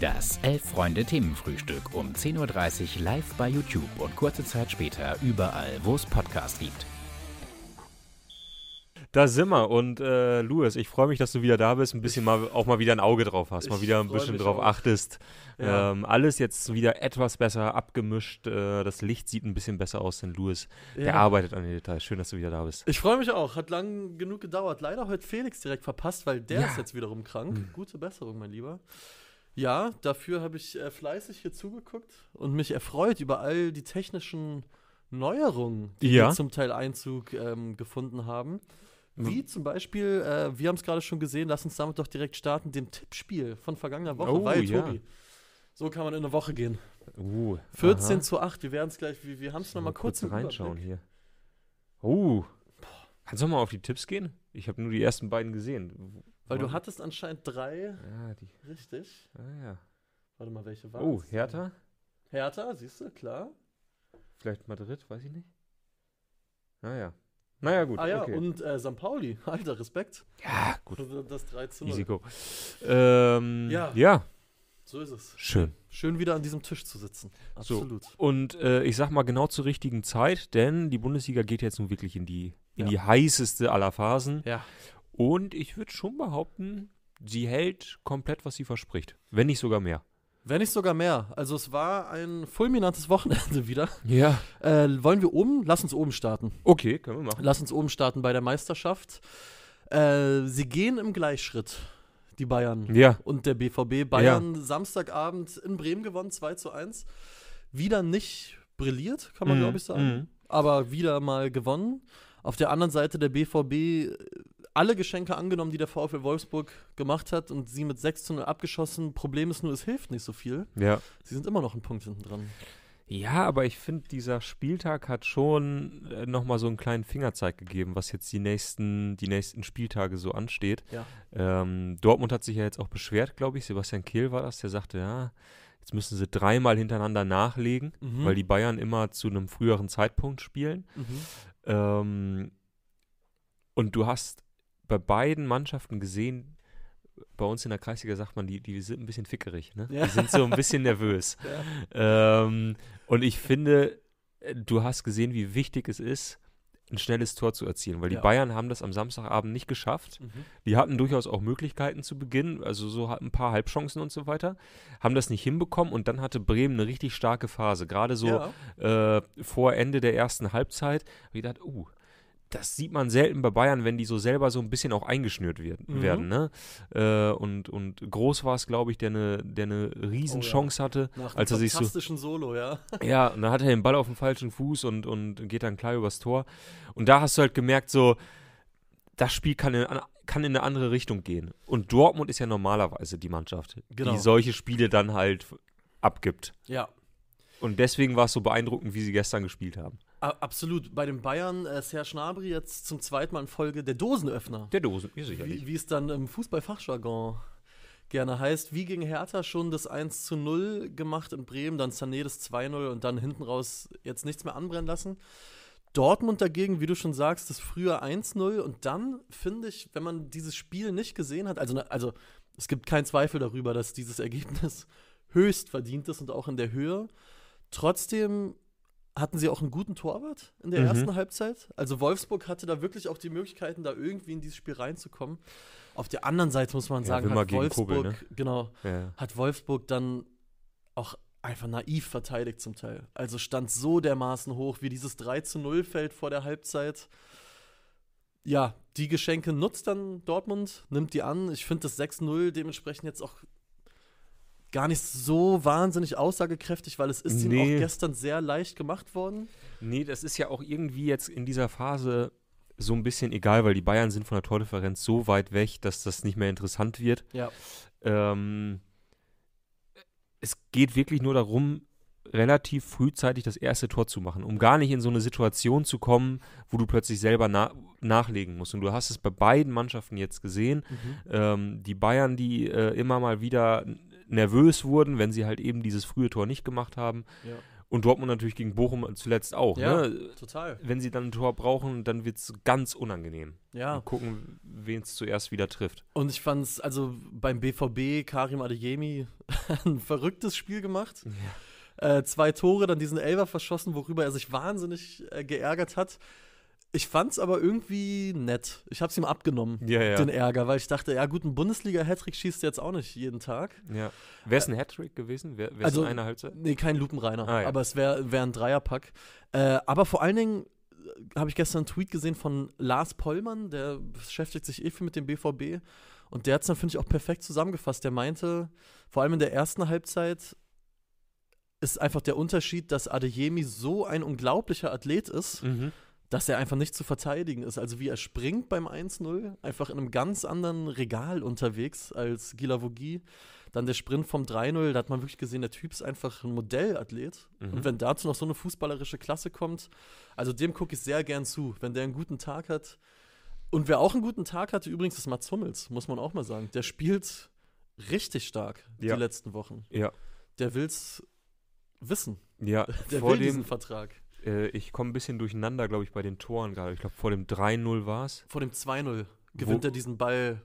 Das Elf-Freunde-Themenfrühstück um 10.30 Uhr live bei YouTube und kurze Zeit später überall, wo es Podcasts gibt. Da sind wir. Und äh, Louis, ich freue mich, dass du wieder da bist, ein bisschen mal auch mal wieder ein Auge drauf hast, mal wieder ein bisschen drauf auch. achtest. Ja. Ähm, alles jetzt wieder etwas besser abgemischt. Äh, das Licht sieht ein bisschen besser aus, denn Louis, der Ja. arbeitet an den Details. Schön, dass du wieder da bist. Ich freue mich auch. Hat lang genug gedauert. Leider heute Felix direkt verpasst, weil der Ja. ist jetzt wiederum krank. Hm. Gute Besserung, mein Lieber. Ja, dafür habe ich äh, fleißig hier zugeguckt und mich erfreut über all die technischen Neuerungen, die Ja. zum Teil Einzug ähm, gefunden haben. Wie zum Beispiel, äh, wir haben es gerade schon gesehen, lass uns damit doch direkt starten, dem Tippspiel von vergangener Woche. Oh, weil, ja. Tobi, so kann man in eine Woche gehen. Uh, 14 aha. zu 8, wir werden es gleich, wir, wir haben es nochmal Mal kurz im reinschauen Überblick. hier. Oh. Kannst du mal auf die Tipps gehen? Ich habe nur die ersten beiden gesehen. Weil du hattest anscheinend drei, Ja, die. richtig. Ah, ja. Warte mal, welche waren Oh, Hertha? Hertha, siehst du, klar. Vielleicht Madrid, weiß ich nicht. Naja. Naja, gut. ah ja, okay. und äh, St. Pauli, alter Respekt. ja, gut. Für Das 3 zu 0. Easy go. Ähm, Ja. ja, So ist es. schön. Schön wieder an diesem Tisch zu sitzen. So. Absolut. Und äh, ich sag mal genau zur richtigen Zeit, denn die Bundesliga geht jetzt nun wirklich in die, in Ja. die heißeste aller Phasen. Ja. Und ich würde schon behaupten, sie hält komplett, was sie verspricht. Wenn nicht sogar mehr. Wenn nicht sogar mehr. Also es war ein fulminantes Wochenende wieder. Ja. Äh, wollen wir oben? Lass uns oben starten. Okay, können wir machen. Lass uns oben starten bei der Meisterschaft. Äh, sie gehen im Gleichschritt, die Bayern. Ja. und der BVB. Bayern Samstagabend in Bremen gewonnen, 2 zu 1. Wieder nicht brilliert, kann man Mhm, glaube ich sagen. mhm. Aber wieder mal gewonnen. Auf der anderen Seite der BVB alle Geschenke angenommen, die der VfL Wolfsburg gemacht hat und sie mit 6 zu 0 abgeschossen. Problem ist nur, es hilft nicht so viel. Ja. Sie sind immer noch einen Punkt hinten dran. Ja, aber ich finde, dieser Spieltag hat schon äh, nochmal so einen kleinen Fingerzeig gegeben, was jetzt die nächsten, die nächsten Spieltage so ansteht. Ja. Ähm, Dortmund hat sich ja jetzt auch beschwert, glaube ich. Sebastian Kehl war das, der sagte, ja, jetzt müssen sie dreimal hintereinander nachlegen, Mhm. weil die Bayern immer zu einem früheren Zeitpunkt spielen. Mhm. Ähm, und du hast bei beiden Mannschaften gesehen, bei uns in der Kreisliga sagt man, die, die sind ein bisschen fickerig, ne? Ja. Die sind so ein bisschen nervös. Ja. Ähm, und ich finde, du hast gesehen, wie wichtig es ist, ein schnelles Tor zu erzielen, weil die Ja. Bayern haben das am Samstagabend nicht geschafft. Mhm. Die hatten durchaus auch Möglichkeiten zu Beginn, also so ein paar Halbchancen und so weiter, haben das nicht hinbekommen und dann hatte Bremen eine richtig starke Phase. Gerade so Ja. äh, vor Ende der ersten Halbzeit habe ich gedacht, uh, das sieht man selten bei Bayern, wenn die so selber so ein bisschen auch eingeschnürt wird, Mhm. werden. Ne? Äh, und, und Groß war es, glaube ich, der eine der eine Riesenchance hatte. Nach als er sich so- Solo, ja. Ja, und dann hat er den Ball auf dem falschen Fuß und, und geht dann klar übers Tor. Und da hast du halt gemerkt, so, das Spiel kann in, kann in eine andere Richtung gehen. Und Dortmund ist ja normalerweise die Mannschaft, Genau. die solche Spiele dann halt abgibt. Ja. Und deswegen war es so beeindruckend, wie sie gestern gespielt haben. Absolut. Bei den Bayern, äh, Serge Gnabry jetzt zum zweiten Mal in Folge der Dosenöffner. Der Dosen, ja, sicherlich. Wie, wie es dann im Fußballfachjargon gerne heißt. Wie gegen Hertha schon das 1 zu 0 gemacht in Bremen, dann Sané das 2-0 und dann hinten raus jetzt nichts mehr anbrennen lassen. Dortmund dagegen, wie du schon sagst, das früher 1-0 und dann finde ich, wenn man dieses Spiel nicht gesehen hat, also, also es gibt keinen Zweifel darüber, dass dieses Ergebnis höchst verdient ist und auch in der Höhe. Trotzdem hatten sie auch einen guten Torwart in der Mhm. ersten Halbzeit. Also Wolfsburg hatte da wirklich auch die Möglichkeiten, da irgendwie in dieses Spiel reinzukommen. Auf der anderen Seite muss man Ja, sagen, hat Wolfsburg, Kobel, ne? genau, Ja. hat Wolfsburg dann auch einfach naiv verteidigt zum Teil. Also stand so dermaßen hoch, wie dieses 3 zu 0 fällt vor der Halbzeit. Ja, die Geschenke nutzt dann Dortmund, nimmt die an. Ich finde das 6-0 dementsprechend jetzt auch gar nicht so wahnsinnig aussagekräftig, weil es ist ihnen Nee. auch gestern sehr leicht gemacht worden. Nee, das ist ja auch irgendwie jetzt in dieser Phase so ein bisschen egal, weil die Bayern sind von der Tordifferenz so weit weg, dass das nicht mehr interessant wird. Ja. Ähm, es geht wirklich nur darum, relativ frühzeitig das erste Tor zu machen, um gar nicht in so eine Situation zu kommen, wo du plötzlich selber na nachlegen musst. Und du hast es bei beiden Mannschaften jetzt gesehen. Ähm, die Bayern, die äh, immer mal wieder nervös wurden, wenn sie halt eben dieses frühe Tor nicht gemacht haben. Ja. Und Dortmund natürlich gegen Bochum zuletzt auch. Ja, Ne? total. Wenn sie dann ein Tor brauchen, dann wird es ganz unangenehm. Ja. Mal gucken, wen es zuerst wieder trifft. Und ich fand es, also beim BVB, Karim Adeyemi, ein verrücktes Spiel gemacht. Äh, zwei Tore, dann diesen Elfer verschossen, worüber er sich wahnsinnig äh, geärgert hat. Ich fand's aber irgendwie nett. Ich hab's ihm abgenommen, Ja, ja. den Ärger, weil ich dachte, ja gut, ein Bundesliga-Hattrick schießt jetzt auch nicht jeden Tag. ja. Wäre es ein Hattrick gewesen? Wäre es Also, in einer Halbzeit? Nee, kein Lupenreiner, Ah, ja. aber es wäre wär ein Dreierpack. Äh, aber vor allen Dingen äh, habe ich gestern einen Tweet gesehen von Lars Pollmann, der beschäftigt sich eh viel mit dem BVB. Und der hat es dann, finde ich, auch perfekt zusammengefasst. Der meinte, vor allem in der ersten Halbzeit ist einfach der Unterschied, dass Adeyemi so ein unglaublicher Athlet ist, Mhm. Dass er einfach nicht zu verteidigen ist. Also wie er springt beim 1-0, einfach in einem ganz anderen Regal unterwegs als Gilavogi. Dann der Sprint vom 3-0, da hat man wirklich gesehen, der Typ ist einfach ein Modellathlet. Mhm. Und wenn dazu noch so eine fußballerische Klasse kommt, also dem gucke ich sehr gern zu, wenn der einen guten Tag hat. Und wer auch einen guten Tag hatte, übrigens, ist Mats Hummels, muss man auch mal sagen. Der spielt richtig stark Ja. die letzten Wochen. Ja. Der will's wissen. Ja, Der vor will diesen dem, Vertrag. Äh, ich komme ein bisschen durcheinander, glaube ich, bei den Toren gerade. Ich glaube, vor dem 3-0 war es. Vor dem 2-0 gewinnt Wo- er diesen Ball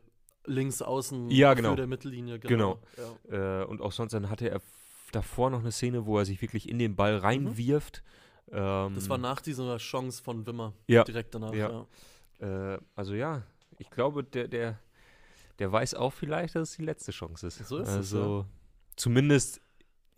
links außen Ja, genau. für der Mittellinie. Genau. Ja. Äh, und auch sonst dann hatte er davor noch eine Szene, wo er sich wirklich in den Ball reinwirft. Ähm, Mhm. Das war nach dieser Chance von Wimmer. Ja. Direkt danach. Ja. Ja. Äh, also ja, ich glaube, der, der, der weiß auch vielleicht, dass es die letzte Chance ist. So ist es, also zumindest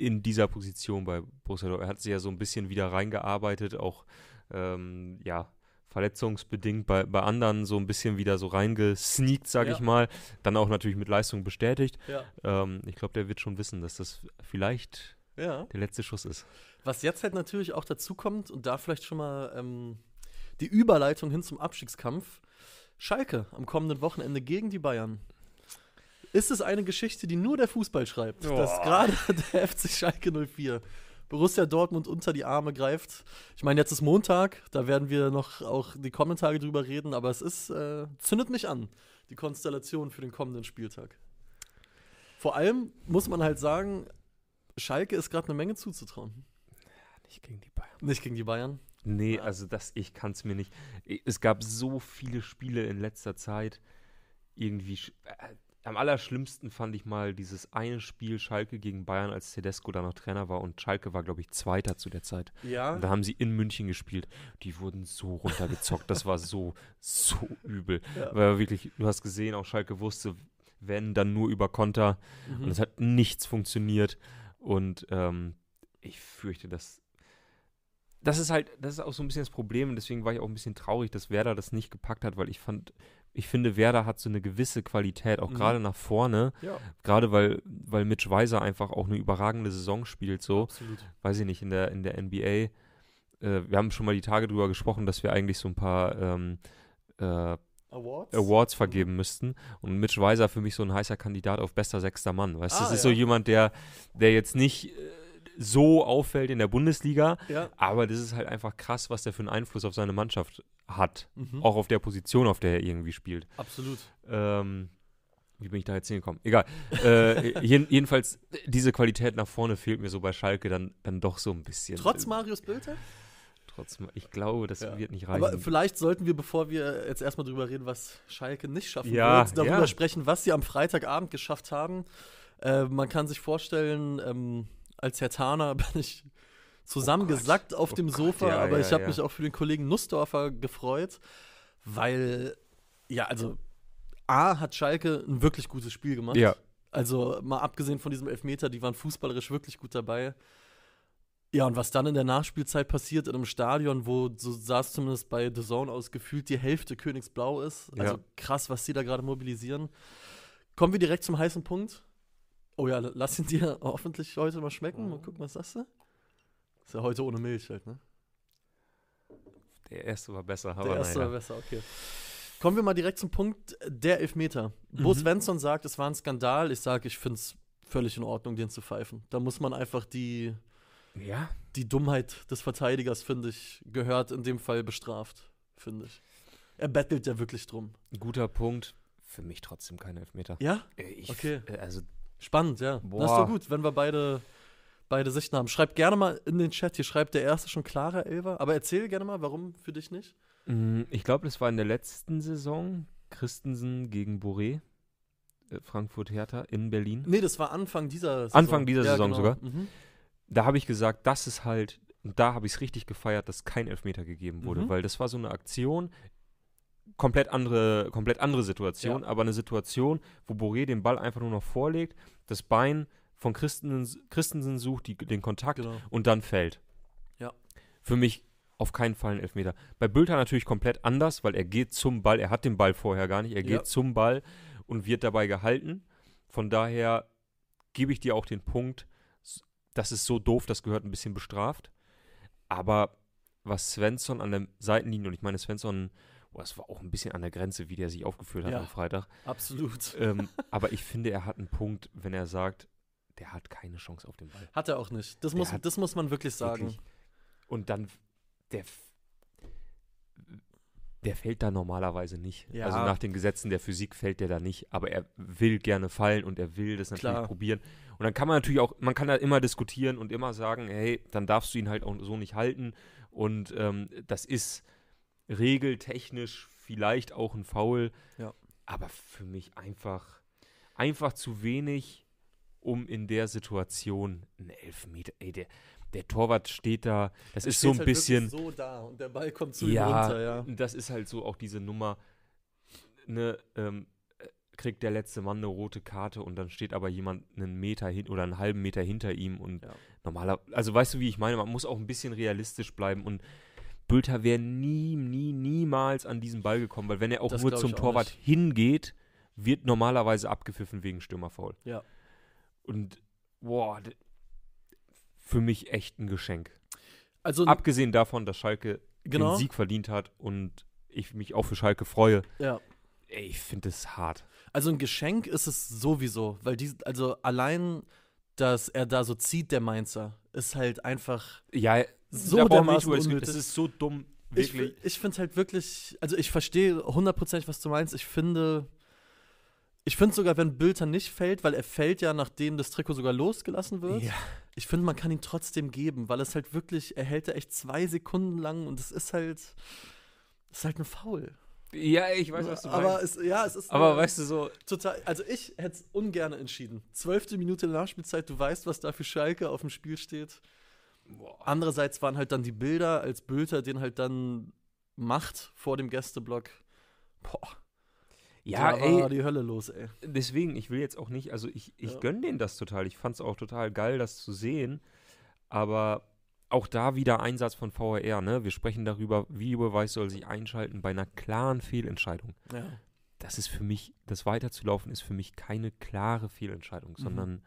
in dieser Position bei Borussia Dortmund. Er hat sich ja so ein bisschen wieder reingearbeitet, auch ähm, ja, verletzungsbedingt bei, bei anderen so ein bisschen wieder so reingesneakt, sage Ja. ich mal. Dann auch natürlich mit Leistung bestätigt. Ja. Ähm, ich glaube, der wird schon wissen, dass das vielleicht ja. der letzte Schuss ist. Was jetzt halt natürlich auch dazu kommt, und da vielleicht schon mal ähm, die Überleitung hin zum Abstiegskampf. Schalke am kommenden Wochenende gegen die Bayern. Ist es eine Geschichte, die nur der Fußball schreibt, dass Boah. gerade der FC Schalke 04 Borussia Dortmund unter die Arme greift? Ich meine, jetzt ist Montag, da werden wir noch auch die kommenden Tage drüber reden, aber es ist, äh, zündet mich an, die Konstellation für den kommenden Spieltag. Vor allem muss man halt sagen, Schalke ist gerade eine Menge zuzutrauen. Nicht gegen die Bayern. Nicht gegen die Bayern. Nee, Ja. also das, ich kann es mir nicht. Es gab so viele Spiele in letzter Zeit. Irgendwie. Am allerschlimmsten fand ich mal dieses eine Spiel Schalke gegen Bayern, als Tedesco da noch Trainer war und Schalke war, glaube ich, Zweiter zu der Zeit. Ja. Und da haben sie in München gespielt. Die wurden so runtergezockt. das war so, so übel. Ja. Weil wirklich, du hast gesehen, auch Schalke wusste, wenn, dann nur über Konter. Mhm. Und es hat nichts funktioniert. Und ähm, ich fürchte, dass. Das ist halt, das ist auch so ein bisschen das Problem. Und deswegen war ich auch ein bisschen traurig, dass Werder das nicht gepackt hat, weil ich fand, ich finde, Werder hat so eine gewisse Qualität, auch Mhm. gerade nach vorne. ja, Gerade weil, weil Mitch Weiser einfach auch eine überragende Saison spielt, so. absolut. Weiß ich nicht, in der, in der NBA. Äh, wir haben schon mal die Tage drüber gesprochen, dass wir eigentlich so ein paar ähm, äh, Awards? Awards vergeben müssten. Und Mitch Weiser für mich so ein heißer Kandidat auf bester sechster Mann. Weißt du, Ah, das ist ja. so jemand, der, der jetzt nicht äh, so auffällt in der Bundesliga, Ja. aber das ist halt einfach krass, was der für einen Einfluss auf seine Mannschaft hat. Mhm. Auch auf der Position, auf der er irgendwie spielt. Absolut. Ähm, wie bin ich da jetzt hingekommen? Egal. äh, jeden, jedenfalls, diese Qualität nach vorne fehlt mir so bei Schalke dann, dann doch so ein bisschen. Trotz Marius Bilder? Trotz, ich glaube, das Ja. wird nicht reichen. Aber vielleicht sollten wir, bevor wir jetzt erstmal drüber reden, was Schalke nicht schaffen Ja, wird, darüber ja. sprechen, was sie am Freitagabend geschafft haben. Äh, man kann sich vorstellen, ähm, als Herr Taner bin ich zusammengesackt auf Oh dem Gott, Sofa, ja, aber ja, ich habe ja. mich auch für den Kollegen Nussdorfer gefreut, weil, ja, also A hat Schalke ein wirklich gutes Spiel gemacht. Ja. Also mal abgesehen von diesem Elfmeter, die waren fußballerisch wirklich gut dabei. Ja, und was dann in der Nachspielzeit passiert in einem Stadion, wo, so sah es zumindest bei The Zone aus, gefühlt die Hälfte Königsblau ist. Also krass, was die da gerade mobilisieren. Kommen wir direkt zum heißen Punkt. Oh ja, lass ihn dir hoffentlich heute mal schmecken. Mal gucken, was sagst du? Ist ja heute ohne Milch halt, ne? der erste war besser, aber Der erste naja. war besser, okay. Kommen wir mal direkt zum Punkt der Elfmeter. Bo Mhm. Svensson sagt, es war ein Skandal. Ich sage, ich finde es völlig in Ordnung, den zu pfeifen. Da muss man einfach die, Ja, die Dummheit des Verteidigers, finde ich, gehört in dem Fall bestraft, finde ich. Er bettelt ja wirklich drum. guter Punkt. Für mich trotzdem kein Elfmeter. Ja, Äh, Ich, Okay. äh, Also, spannend, ja. Das ist Boah. doch gut, wenn wir beide, beide Sichten haben. Schreibt gerne mal in den Chat, hier schreibt der erste schon klarer Elfer. Aber erzähl gerne mal, warum für dich nicht? mh, ich glaube, das war in der letzten Saison Christensen gegen Boré. äh, Frankfurt-Hertha in Berlin. Nee, das war Anfang dieser Saison. Anfang dieser Saison sogar? Mhm. Da habe ich gesagt, das ist halt, da habe ich es richtig gefeiert, dass kein Elfmeter gegeben wurde, Mhm. weil das war so eine Aktion, komplett andere, komplett andere Situation, Ja. aber eine Situation, wo Boré den Ball einfach nur noch vorlegt, das Bein von Christensen, Christensen sucht, die, den Kontakt Genau. und dann fällt. Ja. Für mich auf keinen Fall ein Elfmeter. Bei Bülter natürlich komplett anders, weil er geht zum Ball, er hat den Ball vorher gar nicht, er geht Ja. zum Ball und wird dabei gehalten. Von daher gebe ich dir auch den Punkt, das ist so doof, das gehört ein bisschen bestraft. Aber was Svensson an der Seitenlinie, und ich meine, Svensson, boah, das war auch ein bisschen an der Grenze, wie der sich aufgeführt hat Ja. am Freitag. Absolut. Ähm, aber ich finde, er hat einen Punkt, wenn er sagt, der hat keine Chance auf den Ball. Hat er auch nicht. Das Der muss, das muss man wirklich sagen. Wirklich. Und dann, der, der fällt da normalerweise nicht. Ja. Also nach den Gesetzen der Physik fällt der da nicht, aber er will gerne fallen und er will das natürlich Klar. probieren. Und dann kann man natürlich auch, man kann da immer diskutieren und immer sagen, hey, dann darfst du ihn halt auch so nicht halten. Und ähm, das ist regeltechnisch vielleicht auch ein Foul, Ja. aber für mich einfach, einfach zu wenig, um in der Situation einen Elfmeter. Ey, der, der Torwart steht da, das Er ist so ein halt bisschen. so da und der Ball kommt zu Ja, ihm runter, ja. das ist halt so auch diese Nummer, ne, ähm, äh, kriegt der letzte Mann eine rote Karte und dann steht aber jemand einen Meter hin oder einen halben Meter hinter ihm und Ja. normaler, also weißt du, wie ich meine, man muss auch ein bisschen realistisch bleiben und Bülter wäre nie, nie, niemals an diesen Ball gekommen, weil wenn er auch Das nur zum auch Torwart nicht. hingeht, wird normalerweise abgepfiffen wegen Stürmerfoul. Ja. Und boah, für mich echt ein Geschenk. Also, Abgesehen davon, dass Schalke genau. den Sieg verdient hat und ich mich auch für Schalke freue. Ja. Ey, ich finde es hart. Also ein Geschenk ist es sowieso, weil die, also allein, dass er da so zieht, der Mainzer, ist halt einfach Ja, so da nicht dermaßen unnötig. Es ist so dumm, Ich, wirklich. ich finde es halt wirklich, also ich verstehe hundertprozentig, was du meinst. Ich finde, ich finde sogar, wenn Bülter nicht fällt, weil er fällt ja, nachdem das Trikot sogar losgelassen wird. Ja. Ich finde, man kann ihn trotzdem geben, weil es halt wirklich, er hält da echt zwei Sekunden lang und es ist halt, es ist halt ein Foul. ja, ich weiß, was du aber meinst. es, ja, es ist Aber eine- weißt du so, total, also ich hätte es ungern entschieden. Zwölfte Minute Nachspielzeit, du weißt, was da für Schalke auf dem Spiel steht. Andererseits waren halt dann die Bilder, als Bülter den halt dann macht vor dem Gästeblock. Boah, ja, da war ey, die Hölle los, ey. deswegen, ich will jetzt auch nicht, also ich, ich Ja. gönne denen das total. Ich fand es auch total geil, das zu sehen. Aber auch da wieder Einsatz von VAR, ne? Wir sprechen darüber, Videobeweis soll sich einschalten bei einer klaren Fehlentscheidung. Ja. Das ist für mich, das weiterzulaufen ist für mich keine klare Fehlentscheidung, Mhm. sondern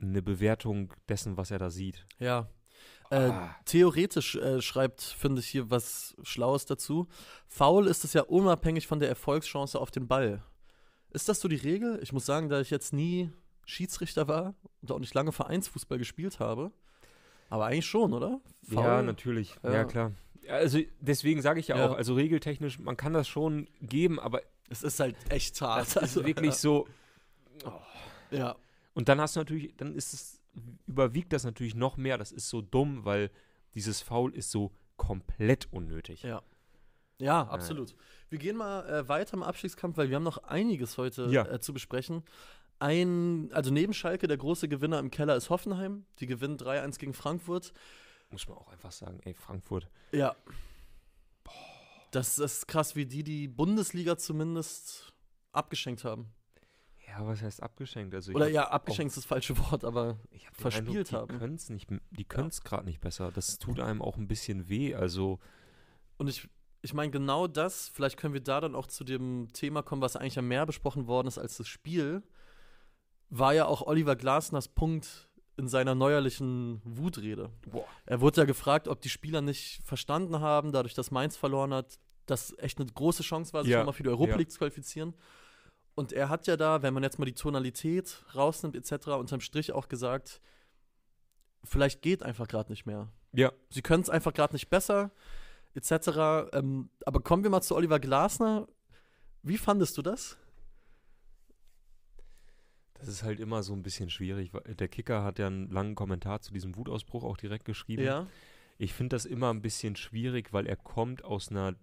eine Bewertung dessen, was er da sieht. Ja. Äh, Ah. Theoretisch äh, schreibt, finde ich, hier was Schlaues dazu. Foul ist es ja unabhängig von der Erfolgschance auf den Ball. Ist das so die Regel? Ich muss sagen, da ich jetzt nie Schiedsrichter war und auch nicht lange Vereinsfußball gespielt habe. Aber eigentlich schon, oder? Ja, Foul? natürlich. Ja, Ja. klar. Also deswegen sage ich ja, Ja. auch, also regeltechnisch, man kann das schon geben, aber Es ist halt echt hart. das ist wirklich so. Ja. Und dann hast du natürlich, dann ist es, überwiegt das natürlich noch mehr. Das ist so dumm, weil dieses Foul ist so komplett unnötig. Ja. Ja, absolut. Wir gehen mal äh, weiter im Abstiegskampf, weil wir haben noch einiges heute Ja. äh, zu besprechen. Ein, also neben Schalke, der große Gewinner im Keller ist Hoffenheim. Die gewinnen 3-1 gegen Frankfurt. Muss man auch einfach sagen, ey, Frankfurt. Ja. Das ist krass, wie die die Bundesliga zumindest abgeschenkt haben. Ja, was heißt abgeschenkt? Also Oder ja, abgeschenkt ist das falsche Wort, aber ich hab verspielt Eindruck, haben. Die können es nicht, können's gerade nicht besser. Das tut einem auch ein bisschen weh. Also Und ich, ich meine, genau das, vielleicht können wir da dann auch zu dem Thema kommen, was eigentlich ja mehr besprochen worden ist als das Spiel, war ja auch Oliver Glasners Punkt in seiner neuerlichen Wutrede. Boah. Er wurde ja gefragt, ob die Spieler nicht verstanden haben, dadurch, dass Mainz verloren hat, dass echt eine große Chance war, sich Ja, nochmal für die Europa ja. League zu qualifizieren. Und er hat ja da, wenn man jetzt mal die Tonalität rausnimmt, etc., unterm Strich auch gesagt, vielleicht geht einfach gerade nicht mehr. ja, Sie können es einfach gerade nicht besser, etc. Ähm, aber kommen wir mal zu Oliver Glasner. Wie fandest du das? das ist halt immer so ein bisschen schwierig. Der Kicker hat ja einen langen Kommentar zu diesem Wutausbruch auch direkt geschrieben. Ja. Ich finde das immer ein bisschen schwierig, weil er kommt aus einer,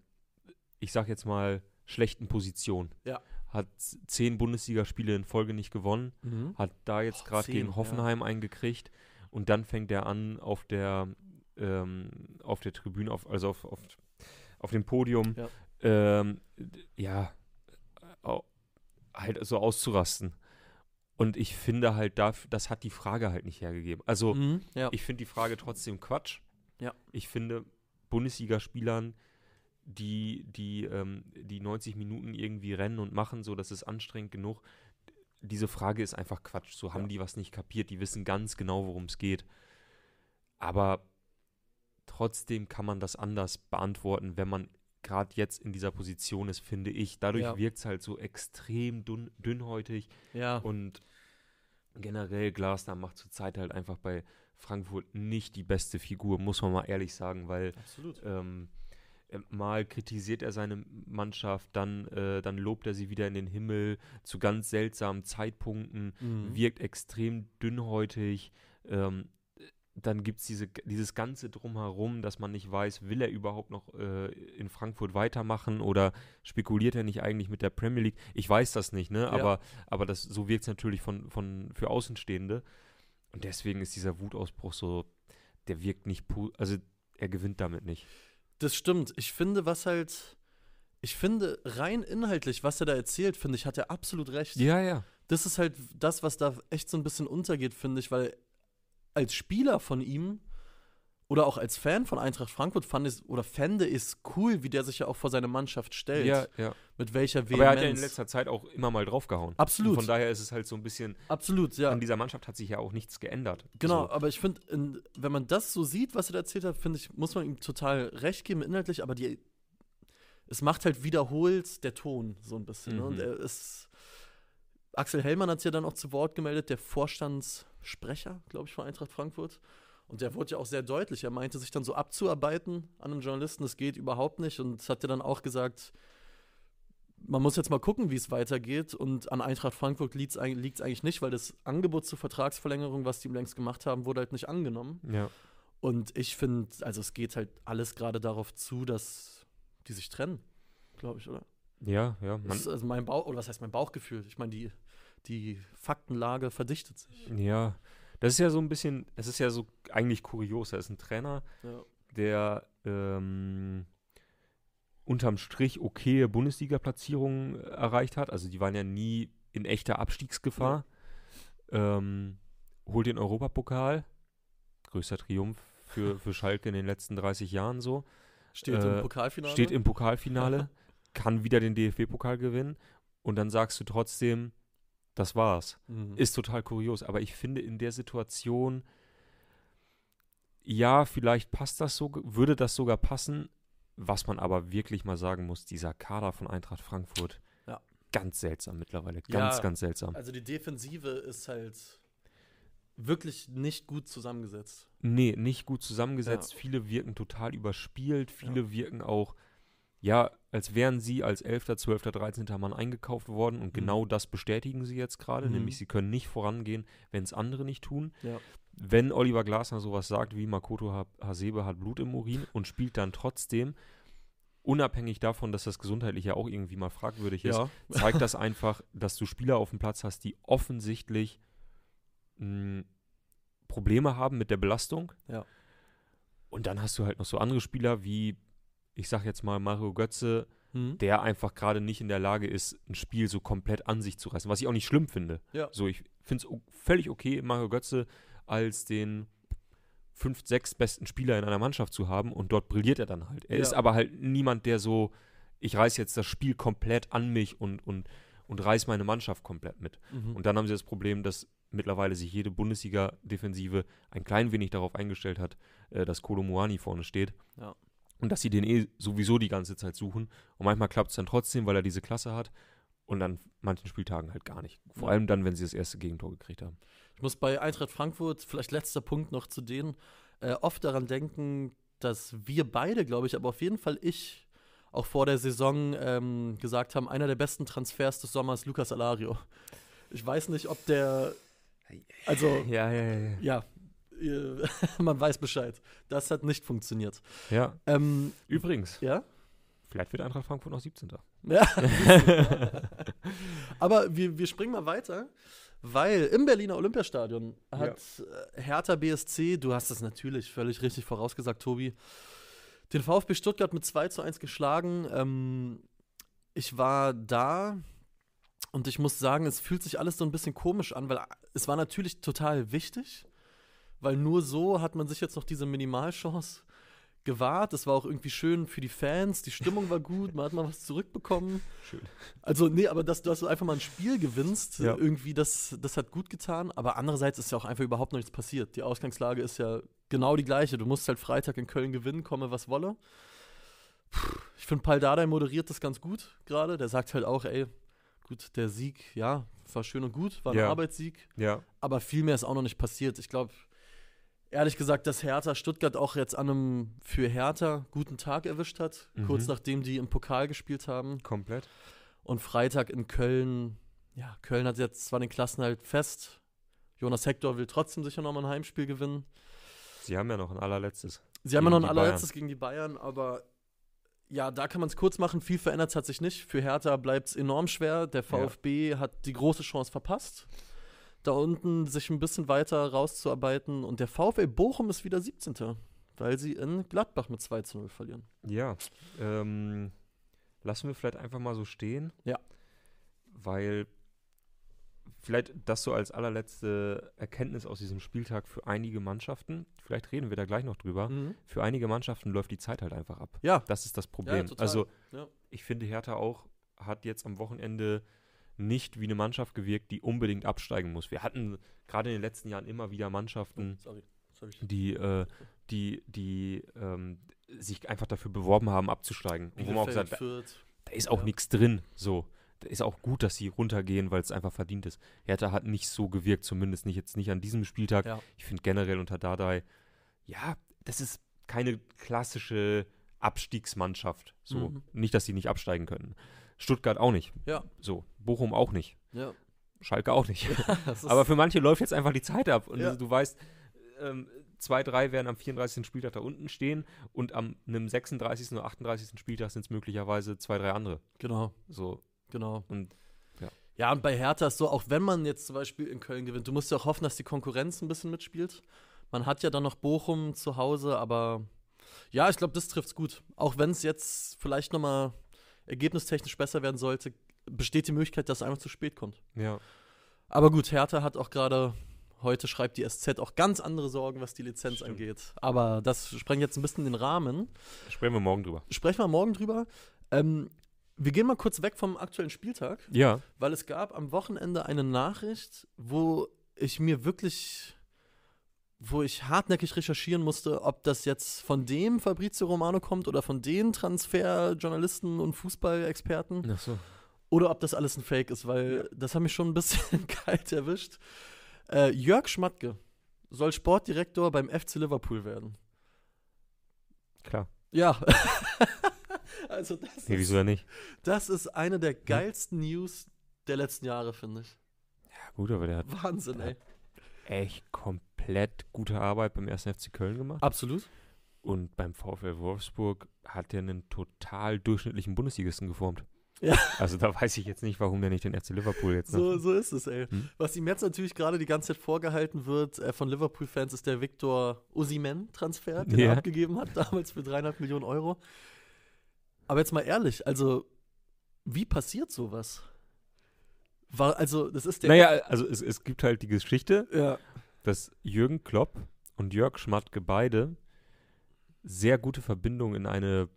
ich sag jetzt mal, schlechten Position. Ja. Hat zehn Bundesligaspiele in Folge nicht gewonnen, Mhm. hat da jetzt gerade gegen ja. Hoffenheim eingekriegt und dann fängt er an auf der ähm, auf der Tribüne, auf, also auf, auf, auf dem Podium, Ja. ähm, ja, halt so auszurasten. Und ich finde halt, das hat die Frage halt nicht hergegeben. Also Mhm. Ja. ich finde die Frage trotzdem Quatsch. Ja. Ich finde Bundesligaspielern, die, die, ähm, die 90 Minuten irgendwie rennen und machen, so das ist anstrengend genug. Diese Frage ist einfach Quatsch. So haben Ja. die was nicht kapiert. Die wissen ganz genau, worum es geht. Aber trotzdem kann man das anders beantworten, wenn man gerade jetzt in dieser Position ist, finde ich. Dadurch Ja. wirkt es halt so extrem dünn, dünnhäutig. ja. Und generell Glasner macht zurzeit halt einfach bei Frankfurt nicht die beste Figur, muss man mal ehrlich sagen, weil Absolut. ähm, äh, mal kritisiert er seine Mannschaft, dann, äh, dann lobt er sie wieder in den Himmel zu ganz seltsamen Zeitpunkten, Mhm. wirkt extrem dünnhäutig. Ähm, dann gibt es diese, dieses ganze Drumherum, dass man nicht weiß, will er überhaupt noch äh, in Frankfurt weitermachen oder spekuliert er nicht eigentlich mit der Premier League? Ich weiß das nicht, ne? Aber, aber das, so wirkt es natürlich von, von, für Außenstehende. Und deswegen ist dieser Wutausbruch so, der wirkt nicht, also er gewinnt damit nicht. Das stimmt. Ich finde, was halt. Ich finde, rein inhaltlich, was er da erzählt, finde ich, hat er absolut recht. Ja, ja. Das ist halt das, was da echt so ein bisschen untergeht, finde ich, weil als Spieler von ihm oder auch als Fan von Eintracht Frankfurt fand ich oder fände es cool, wie der sich ja auch vor seine Mannschaft stellt. Ja, ja. Mit welcher Vehemenz. Aber er hat ja in letzter Zeit auch immer mal draufgehauen. Absolut. Und von daher ist es halt so ein bisschen, Absolut, ja. an dieser Mannschaft hat sich ja auch nichts geändert. Genau, So. aber ich finde, wenn man das so sieht, was er da erzählt hat, finde ich, muss man ihm total recht geben inhaltlich, aber die, es macht halt wiederholt der Ton so ein bisschen. Ne? Und Mhm. er ist, Axel Hellmann hat sich ja dann auch zu Wort gemeldet, der Vorstandssprecher, glaube ich, von Eintracht Frankfurt. Und der wurde ja auch sehr deutlich. Er meinte, sich dann so abzuarbeiten an einen Journalisten, das geht überhaupt nicht. Und hat ja dann auch gesagt, man muss jetzt mal gucken, wie es weitergeht. Und an Eintracht Frankfurt liegt es eigentlich nicht, weil das Angebot zur Vertragsverlängerung, was die ihm längst gemacht haben, wurde halt nicht angenommen. Ja. Und ich finde, also es geht halt alles gerade darauf zu, dass die sich trennen, glaube ich, oder? Ja, ja. Das Man, ist also mein Bauch, oder was heißt mein Bauchgefühl? Ich meine, die, die Faktenlage verdichtet sich. ja. Das ist ja so ein bisschen, es ist ja so eigentlich kurios. Er ist ein Trainer, Ja. der ähm, unterm Strich okaye Bundesliga-Platzierungen äh, erreicht hat. Also die waren ja nie in echter Abstiegsgefahr. Ähm, holt den Europapokal. Größter Triumph für, für Schalke in den letzten 30 Jahren so. Steht Äh, im Pokalfinale. Steht im Pokalfinale, kann wieder den DFB-Pokal gewinnen und dann sagst du trotzdem, das war's. Mhm. Ist total kurios, aber ich finde in der Situation, ja, vielleicht passt das so, würde das sogar passen, was man aber wirklich mal sagen muss, dieser Kader von Eintracht Frankfurt, Ja. ganz seltsam mittlerweile, ganz, Ja. ganz seltsam. Also die Defensive ist halt wirklich nicht gut zusammengesetzt. Nee, nicht gut zusammengesetzt. Viele wirken total überspielt. Viele wirken auch, ja, als wären sie als 11., 12., 13. Mann eingekauft worden. Und Mhm. genau das bestätigen sie jetzt gerade. Mhm. Nämlich, sie können nicht vorangehen, wenn es andere nicht tun. Ja. Wenn Oliver Glasner sowas sagt wie Makoto Ha- Hasebe hat Blut im Urin und spielt dann trotzdem, unabhängig davon, dass das gesundheitlich ja auch irgendwie mal fragwürdig ist, Ja. zeigt das einfach, dass du Spieler auf dem Platz hast, die offensichtlich mh, Probleme haben mit der Belastung. Ja. Und dann hast du halt noch so andere Spieler wie, ich sag jetzt mal, Mario Götze, Mhm. der einfach gerade nicht in der Lage ist, ein Spiel so komplett an sich zu reißen, was ich auch nicht schlimm finde. Ja. So, ich finde es völlig okay, Mario Götze als den fünf, sechs besten Spieler in einer Mannschaft zu haben und dort brilliert er dann halt. Er Ja. ist aber halt niemand, der so, ich reiß jetzt das Spiel komplett an mich und, und, und reiß meine Mannschaft komplett mit. Mhm. Und dann haben sie das Problem, dass mittlerweile sich jede Bundesliga-Defensive ein klein wenig darauf eingestellt hat, äh, dass Kolo Muani vorne steht. Ja. Und dass sie den eh sowieso die ganze Zeit suchen. Und manchmal klappt es dann trotzdem, weil er diese Klasse hat. Und an manchen Spieltagen halt gar nicht. Vor Ja. allem dann, wenn sie das erste Gegentor gekriegt haben. Ich muss bei Eintracht Frankfurt, vielleicht letzter Punkt noch zu denen, äh, oft daran denken, dass wir beide, glaube ich, aber auf jeden Fall ich, auch vor der Saison ähm, gesagt haben, einer der besten Transfers des Sommers, Lucas Alario. Ich weiß nicht, ob der, also, Ja, ja, ja. Ja, ja, man weiß Bescheid. Das hat nicht funktioniert. ja. Ähm, übrigens, ja? vielleicht wird Eintracht Frankfurt noch 17. Ja. Aber wir, wir springen mal weiter, weil im Berliner Olympiastadion hat äh, Hertha BSC, du hast das natürlich völlig richtig vorausgesagt, Tobi, den VfB Stuttgart mit 2 zu 1 geschlagen. Ähm, ich war da und ich muss sagen, es fühlt sich alles so ein bisschen komisch an, weil es war natürlich total wichtig, weil nur so hat man sich jetzt noch diese Minimalchance gewahrt. Es war auch irgendwie schön für die Fans, die Stimmung war gut, man hat mal was zurückbekommen. Schön. Also, nee, aber dass, dass du einfach mal ein Spiel gewinnst, Ja. irgendwie, das, das hat gut getan. Aber andererseits ist ja auch einfach überhaupt noch nichts passiert. Die Ausgangslage ist ja genau die gleiche. Du musst halt Freitag in Köln gewinnen, komme was wolle. Ich finde, Paul Dardai moderiert das ganz gut gerade. Der sagt halt auch, ey, gut, der Sieg, ja, war schön und gut, war ein Ja. Arbeitssieg. Ja, Aber viel mehr ist auch noch nicht passiert. Ich glaube, ehrlich gesagt, dass Hertha Stuttgart auch jetzt an einem für Hertha guten Tag erwischt hat, Mhm. kurz nachdem die im Pokal gespielt haben. komplett. Und Freitag in Köln, ja, Köln hat jetzt zwar den Klassenhalt fest. Jonas Hector will trotzdem sicher nochmal ein Heimspiel gewinnen. Sie haben ja noch ein allerletztes. Sie haben ja noch ein allerletztes gegen die Bayern, aber ja, da kann man es kurz machen. Viel verändert hat sich nicht. Für Hertha bleibt es enorm schwer. Der VfB hat die große Chance verpasst, da unten sich ein bisschen weiter rauszuarbeiten. Und der VfL Bochum ist wieder 17. Weil sie in Gladbach mit 2 zu 0 verlieren. Ja, ähm, lassen wir vielleicht einfach mal so stehen. Ja. Weil vielleicht das so als allerletzte Erkenntnis aus diesem Spieltag für einige Mannschaften, vielleicht reden wir da gleich noch drüber, für einige Mannschaften läuft die Zeit halt einfach ab. Ja, Das ist das Problem. total. also Ja. ich finde, Hertha auch hat jetzt am Wochenende nicht wie eine Mannschaft gewirkt, die unbedingt absteigen muss. Wir hatten gerade in den letzten Jahren immer wieder Mannschaften, sorry. sorry. die, äh, die, die ähm, sich einfach dafür beworben haben, abzusteigen. Und wo man auch sagt, da, da ist auch Ja. nichts drin. So. Da ist auch gut, dass sie runtergehen, weil es einfach verdient ist. Hertha hat nicht so gewirkt, zumindest nicht jetzt nicht an diesem Spieltag. Ja. Ich finde generell unter Dardai, ja, das ist keine klassische Abstiegsmannschaft. So. Mhm. Nicht, dass sie nicht absteigen können. Stuttgart auch nicht. Ja. So. Bochum auch nicht. Ja. Schalke auch nicht. Ist, Aber für manche läuft jetzt einfach die Zeit ab. Und Ja. du weißt, ähm, zwei, drei werden am 34. Spieltag da unten stehen und am einem 36. oder 38. Spieltag sind es möglicherweise zwei, drei andere. genau, So. genau. Und Ja, und bei Hertha ist so, auch wenn man jetzt zum Beispiel in Köln gewinnt, du musst ja auch hoffen, dass die Konkurrenz ein bisschen mitspielt. Man hat ja dann noch Bochum zu Hause, aber ja, ich glaube, das trifft's gut. Auch wenn es jetzt vielleicht nochmal ergebnistechnisch besser werden sollte, besteht die Möglichkeit, dass es einfach zu spät kommt. ja. Aber gut, Hertha hat auch gerade, heute schreibt die SZ auch ganz andere Sorgen, was die Lizenz Stimmt. angeht. Aber das sprengt jetzt ein bisschen den Rahmen. Sprechen wir morgen drüber. Sprechen wir morgen drüber. Ähm, wir gehen mal kurz weg vom aktuellen Spieltag. Ja. Weil es gab am Wochenende eine Nachricht, wo ich mir wirklich, wo ich hartnäckig recherchieren musste, ob das jetzt von dem Fabrizio Romano kommt oder von den Transferjournalisten und Fußballexperten Ach so. oder ob das alles ein Fake ist, weil das hat mich schon ein bisschen kalt erwischt. Äh, Jörg Schmatke soll Sportdirektor beim FC Liverpool werden. Klar. Ja. also das Nee, ist, wieso ja nicht? das ist eine der geilsten News der letzten Jahre, finde ich. Ja, gut, aber der hat Wahnsinn, ey. echt komplett gute Arbeit beim 1. FC Köln gemacht. Absolut. Und beim VfL Wolfsburg hat er einen total durchschnittlichen Bundesligisten geformt. Ja. Also da weiß ich jetzt nicht, warum der nicht den FC Liverpool jetzt So, so ist es, ey. Hm? Was ihm jetzt natürlich gerade die ganze Zeit vorgehalten wird äh, von Liverpool-Fans, ist der Victor Osimhen-Transfer, den Ja. er abgegeben hat, damals für dreieinhalb Millionen Euro. Aber jetzt mal ehrlich, also, wie passiert sowas? War, also, das ist der. Naja, also es, es gibt halt die Geschichte, Ja. Dass Jürgen Klopp und Jörg Schmatke beide sehr gute Verbindungen in eine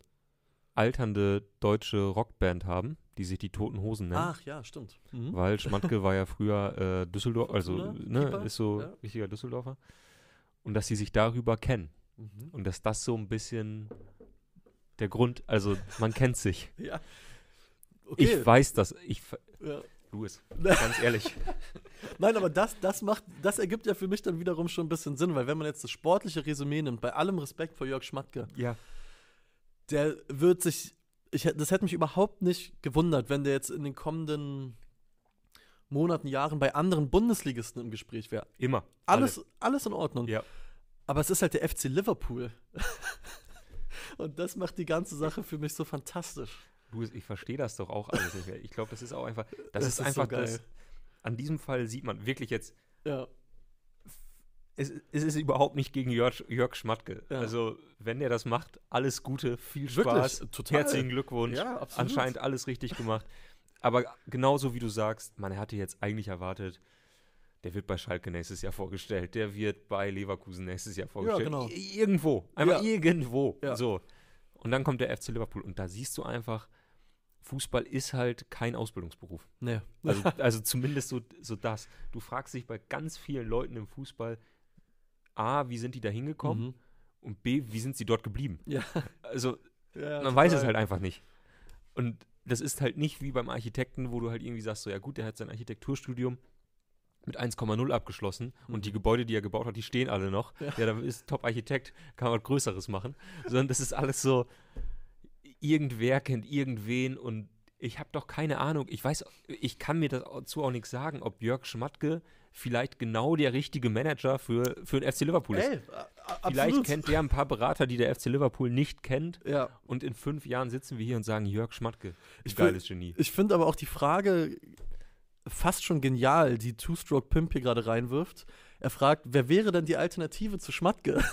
alternde deutsche Rockband haben, die sich die Toten Hosen nennen. Ach ja, stimmt. Mhm. Weil Schmatke war ja früher äh, Düsseldorf, also ne, ist so ja. richtiger Düsseldorfer. Und dass sie sich darüber kennen. Mhm. Und dass das so ein bisschen der Grund, also man kennt sich. Ja. Okay. Ich weiß das. Ich, ja. Louis, ganz ehrlich. Nein, aber das, das macht, das ergibt ja für mich dann wiederum schon ein bisschen Sinn, weil wenn man jetzt das sportliche Resümee nimmt, bei allem Respekt vor Jörg Schmatke, ja. der wird sich, ich, das hätte mich überhaupt nicht gewundert, wenn der jetzt in den kommenden Monaten, Jahren bei anderen Bundesligisten im Gespräch wäre. Immer. Alles, alles in Ordnung. Ja. Aber es ist halt der FC Liverpool. Und das macht die ganze Sache für mich so fantastisch. Du, ich verstehe das doch auch alles nicht mehr. Ich glaube, das ist auch einfach, das, Das ist, ist einfach so geil. das. An diesem Fall sieht man wirklich jetzt, Ja. es, es ist überhaupt nicht gegen Jörg, Jörg Schmatke. Ja. Also, wenn er das macht, alles Gute, viel Wirklich, Spaß, total. herzlichen Glückwunsch. Ja, absolut. Anscheinend alles richtig gemacht. Aber genauso wie du sagst, man hatte jetzt eigentlich erwartet, der wird bei Schalke nächstes Jahr vorgestellt, der wird bei Leverkusen nächstes Jahr vorgestellt. genau. I- Irgendwo, einfach Ja. irgendwo. Ja. So. Und dann kommt der FC Liverpool und da siehst du einfach, Fußball ist halt kein Ausbildungsberuf. Nee. Also, also zumindest so, so das. Du fragst dich bei ganz vielen Leuten im Fußball, A, wie sind die da hingekommen? Mhm. Und B, wie sind sie dort geblieben? Ja. Also ja man weiß es halt einfach nicht. Und das ist halt nicht wie beim Architekten, wo du halt irgendwie sagst, so ja gut, der hat sein Architekturstudium mit 1,0 abgeschlossen und die Gebäude, die er gebaut hat, die stehen alle noch. Ja. Ja, da ist Top-Architekt, kann man was Größeres machen. Sondern das ist alles so, irgendwer kennt irgendwen und ich habe doch keine Ahnung. Ich weiß, ich kann mir dazu auch nichts sagen, ob Jörg Schmatke vielleicht genau der richtige Manager für, für den FC Liverpool ist. Ey, Vielleicht kennt der ein paar Berater, die der FC Liverpool nicht kennt. Ja. Und in fünf Jahren sitzen wir hier und sagen, Jörg Schmatke, Ich geiles Genie. Ich finde aber auch die Frage fast schon genial, die Two-Stroke-Pimp hier gerade reinwirft. Er fragt, wer wäre denn die Alternative zu Schmatke?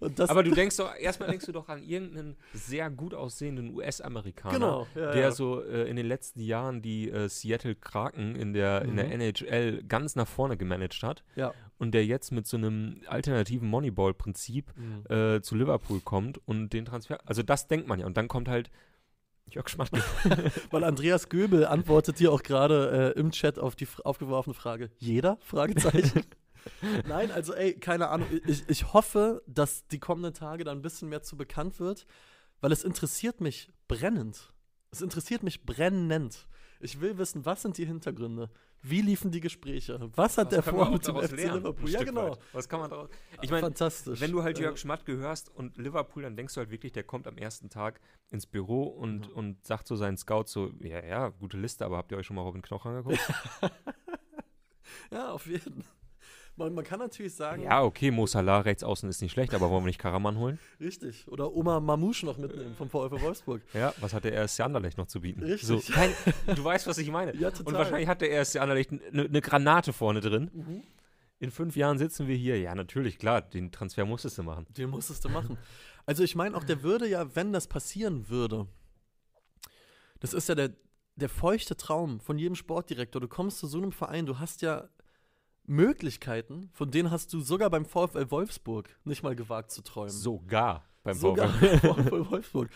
Aber du denkst doch, erstmal denkst du doch an irgendeinen sehr gut aussehenden US-Amerikaner, Genau, ja, der ja. so äh, in den letzten Jahren die äh, Seattle Kraken in der, in der Mhm. NHL ganz nach vorne gemanagt hat Ja. und der jetzt mit so einem alternativen Moneyball-Prinzip Mhm. äh, zu Liverpool kommt und den Transfer, also das denkt man ja. Und dann kommt halt Jörg Schmatke. Weil Andreas Göbel antwortet hier auch gerade äh, im Chat auf die aufgeworfene Frage. Jeder? Fragezeichen. Nein, also ey, keine Ahnung. Ich, ich hoffe, dass die kommenden Tage dann ein bisschen mehr zu bekannt wird, weil es interessiert mich brennend. Es interessiert mich brennend. Ich will wissen, was sind die Hintergründe? Wie liefen die Gespräche? Was hat der vor mit dem FC Liverpool? Ja, genau. Was kann man daraus? Ich meine. Wenn du halt Jörg Schmatke hörst und Liverpool, dann denkst du halt wirklich, der kommt am ersten Tag ins Büro und, Mhm. und sagt so seinen Scouts so, ja, ja, gute Liste, aber habt ihr euch schon mal Robin Knoch angeguckt? Ja, auf jeden Fall. Man, man kann natürlich sagen, ja, okay, Mo Salah rechts außen ist nicht schlecht, aber wollen wir nicht Karaman holen? richtig. Oder Oma Mamouche noch mitnehmen vom VfL Wolfsburg. Ja, was hat der RSC Anderlecht noch zu bieten? Richtig. So, kein, du weißt, was ich meine. Ja, Und total. wahrscheinlich hat der RSC Anderlecht eine ne Granate vorne drin. Mhm. In fünf Jahren sitzen wir hier. Ja, natürlich, klar, den Transfer musstest du machen. Den musstest du machen. Also ich meine, auch der würde ja, wenn das passieren würde, das ist ja der, der feuchte Traum von jedem Sportdirektor. Du kommst zu so einem Verein, du hast ja Möglichkeiten, von denen hast du sogar beim VfL Wolfsburg nicht mal gewagt zu träumen. Sogar beim sogar VfL. beim VfL Wolfsburg.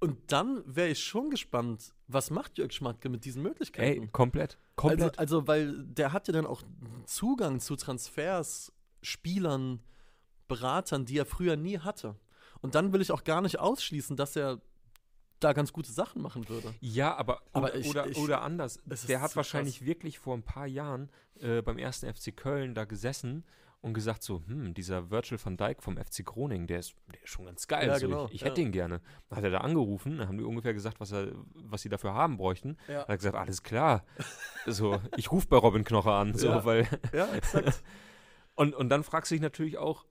Und dann wäre ich schon gespannt, was macht Jörg Schmatke mit diesen Möglichkeiten? Ey, komplett. Komplett. Also, also, weil der hat ja dann auch Zugang zu Transfers, Spielern, Beratern, die er früher nie hatte. Und dann will ich auch gar nicht ausschließen, dass er da ganz gute Sachen machen würde. Ja, aber, Aber oder, ich- oder, ich- oder anders. Der hat wahrscheinlich krass. wirklich vor ein paar Jahren äh, beim ersten FC Köln da gesessen und gesagt so, hm, dieser Virgil van Dijk vom FC Groningen, der ist, der ist schon ganz geil. Ja, so, genau, ich ich ja. hätte ihn gerne. Dann hat er da angerufen, dann haben die ungefähr gesagt, was, er, was sie dafür haben bräuchten. Ja. Hat er gesagt, alles klar. so, ich rufe bei Robin Knoche an, so, Ja. weil Ja, exakt. und, und dann fragst du dich natürlich auch,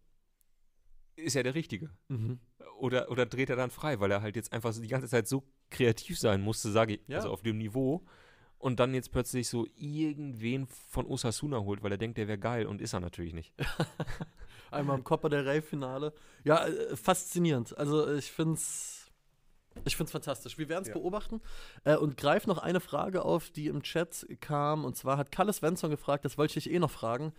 ist er der Richtige? mhm. Oder, oder dreht er dann frei, weil er halt jetzt einfach so die ganze Zeit so kreativ sein musste, sage ich, Ja. also auf dem Niveau. Und dann jetzt plötzlich so irgendwen von Osasuna holt, weil er denkt, der wäre geil und ist er natürlich nicht. Einmal im Copa del Rey-Finale. Ja, äh, faszinierend. Also ich finde es ich find's fantastisch. Wir werden es Ja. beobachten. Äh, und greif noch eine Frage auf, die im Chat kam. Und zwar hat Kalle Svensson gefragt, das wollte ich eh noch fragen.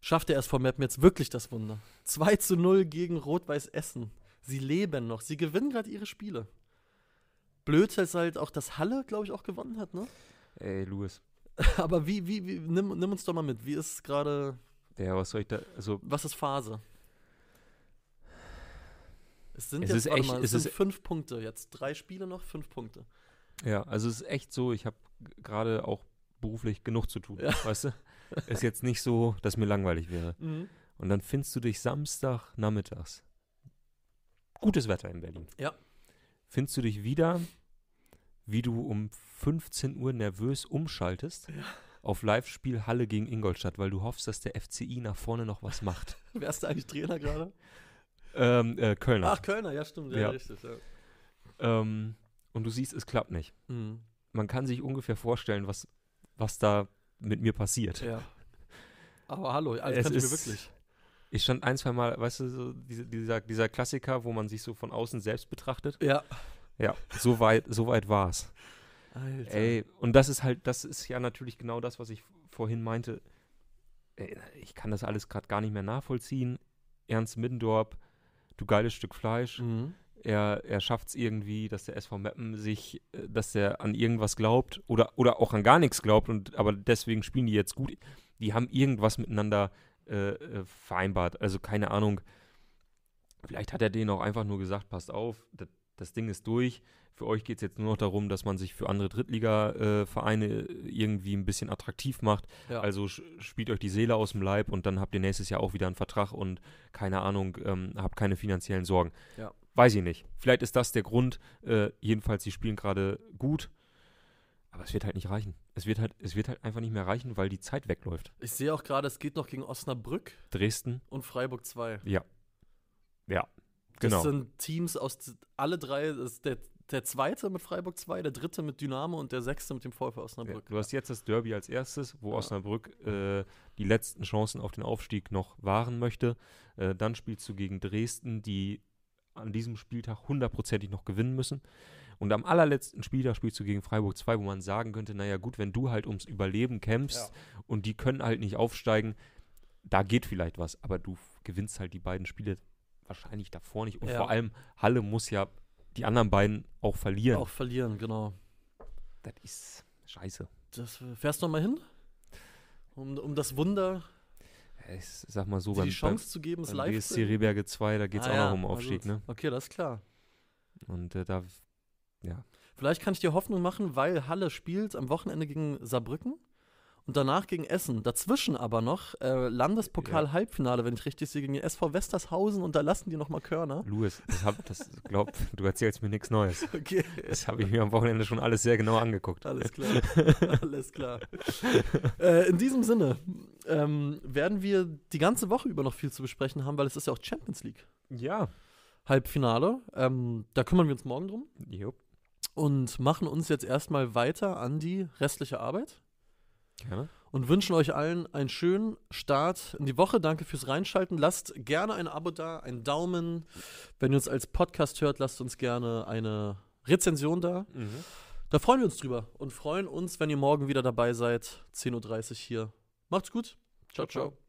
Schafft der SV Meppen jetzt wirklich das Wunder? 2 zu 0 gegen Rot-Weiß Essen. Sie leben noch. Sie gewinnen gerade ihre Spiele. Blöd ist halt auch, dass Halle, glaube ich, auch gewonnen hat, ne? Ey, Louis. Aber wie, wie, wie nimm, nimm uns doch mal mit. Wie ist gerade, Ja, was soll ich da, also, was ist Phase? Es sind Es jetzt ist echt- mal, es es sind fünf Punkte. Jetzt drei Spiele noch, fünf Punkte. ja, also es ist echt so, ich habe gerade auch beruflich genug zu tun, Ja. weißt du? Ist jetzt nicht so, dass mir langweilig wäre. Und dann findest du dich Samstag nachmittags. Gutes Wetter in Berlin. Ja. Findest du dich wieder, wie du um 15 Uhr nervös umschaltest auf Live-Spiel Halle gegen Ingolstadt, weil du hoffst, dass der FCI nach vorne noch was macht. Wer ist da eigentlich Trainer gerade? ähm, äh, Kölner. Ach, Kölner, ja, stimmt. Ja, Ja. richtig. Ja. Ähm, und du siehst, es klappt nicht. Mhm. Man kann sich ungefähr vorstellen, was, was da mit mir passiert. Ja. Aber hallo, also Es kann ich mir wirklich. Ich stand ein, zwei Mal, weißt du, so diese, dieser, dieser Klassiker, wo man sich so von außen selbst betrachtet. Ja. Ja, so weit, so weit war's. Alter. Ey, und das ist halt, das ist ja natürlich genau das, was ich vorhin meinte. Ey, ich kann das alles gerade gar nicht mehr nachvollziehen. Ernst Middendorp, du geiles Stück Fleisch. Mhm. Er, er schafft es irgendwie, dass der SV Meppen sich, äh, dass er an irgendwas glaubt oder, oder auch an gar nichts glaubt und aber deswegen spielen die jetzt gut. Die haben irgendwas miteinander äh, äh, vereinbart. Also keine Ahnung. Vielleicht hat er denen auch einfach nur gesagt, passt auf, das, das Ding ist durch. Für euch geht es jetzt nur noch darum, dass man sich für andere Drittliga-Vereine irgendwie ein bisschen attraktiv macht. Ja. Also spielt euch die Seele aus dem Leib und dann habt ihr nächstes Jahr auch wieder einen Vertrag und keine Ahnung, ähm, habt keine finanziellen Sorgen. Ja. Weiß ich nicht. Vielleicht ist das der Grund. Äh, jedenfalls, sie spielen gerade gut. Aber es wird halt nicht reichen. Es wird halt, es wird halt einfach nicht mehr reichen, weil die Zeit wegläuft. Ich sehe auch gerade, es geht noch gegen Osnabrück Dresden, und Freiburg 2. ja. Ja. Das Genau. sind Teams aus alle drei, das ist der, der zweite mit Freiburg 2, der dritte mit Dynamo und der sechste mit dem VfL Ja, Osnabrück. du hast jetzt das Derby als erstes, wo Ja. Osnabrück äh, die letzten Chancen auf den Aufstieg noch wahren möchte. Äh, dann spielst du gegen Dresden, die an diesem Spieltag hundertprozentig noch gewinnen müssen. Und am allerletzten Spieltag spielst du gegen Freiburg 2, wo man sagen könnte, naja gut, wenn du halt ums Überleben kämpfst und die können halt nicht aufsteigen, da geht vielleicht was. Aber du gewinnst halt die beiden Spiele wahrscheinlich davor nicht. Und Ja. vor allem, Halle muss ja die anderen beiden auch verlieren. Auch verlieren, genau. Das ist scheiße. Das, fährst du noch mal hin? Um, um das Wunder, Ich sag mal so, dir beim, die Chance zu geben, es beim live BSC Rehberge 2, da geht es Ah auch ja, noch um Aufstieg, ne? Okay, das ist klar. Und äh, da, Vielleicht kann ich dir Hoffnung machen, weil Halle spielt am Wochenende gegen Saarbrücken und danach gegen Essen. Dazwischen aber noch äh, Landespokal-Halbfinale, wenn ich richtig sehe, gegen die SV Westershausen und da lassen die nochmal Körner. Louis, das hab, das glaub, du erzählst mir nichts Neues. Okay, Das habe ich mir am Wochenende schon alles sehr genau angeguckt. alles klar. alles klar. äh, in diesem Sinne ähm, werden wir die ganze Woche über noch viel zu besprechen haben, weil es ist ja auch Champions League. Ja. Halbfinale. Ähm, da kümmern wir uns morgen drum Jo, und machen uns jetzt erstmal weiter an die restliche Arbeit. gerne. und wünschen euch allen einen schönen Start in die Woche. Danke fürs Reinschalten. Lasst gerne ein Abo da, einen Daumen. Wenn ihr uns als Podcast hört, lasst uns gerne eine Rezension da. Mhm. Da freuen wir uns drüber und freuen uns, wenn ihr morgen wieder dabei seid. 10.30 Uhr hier. Macht's gut. ciao. Ciao, ciao. ciao.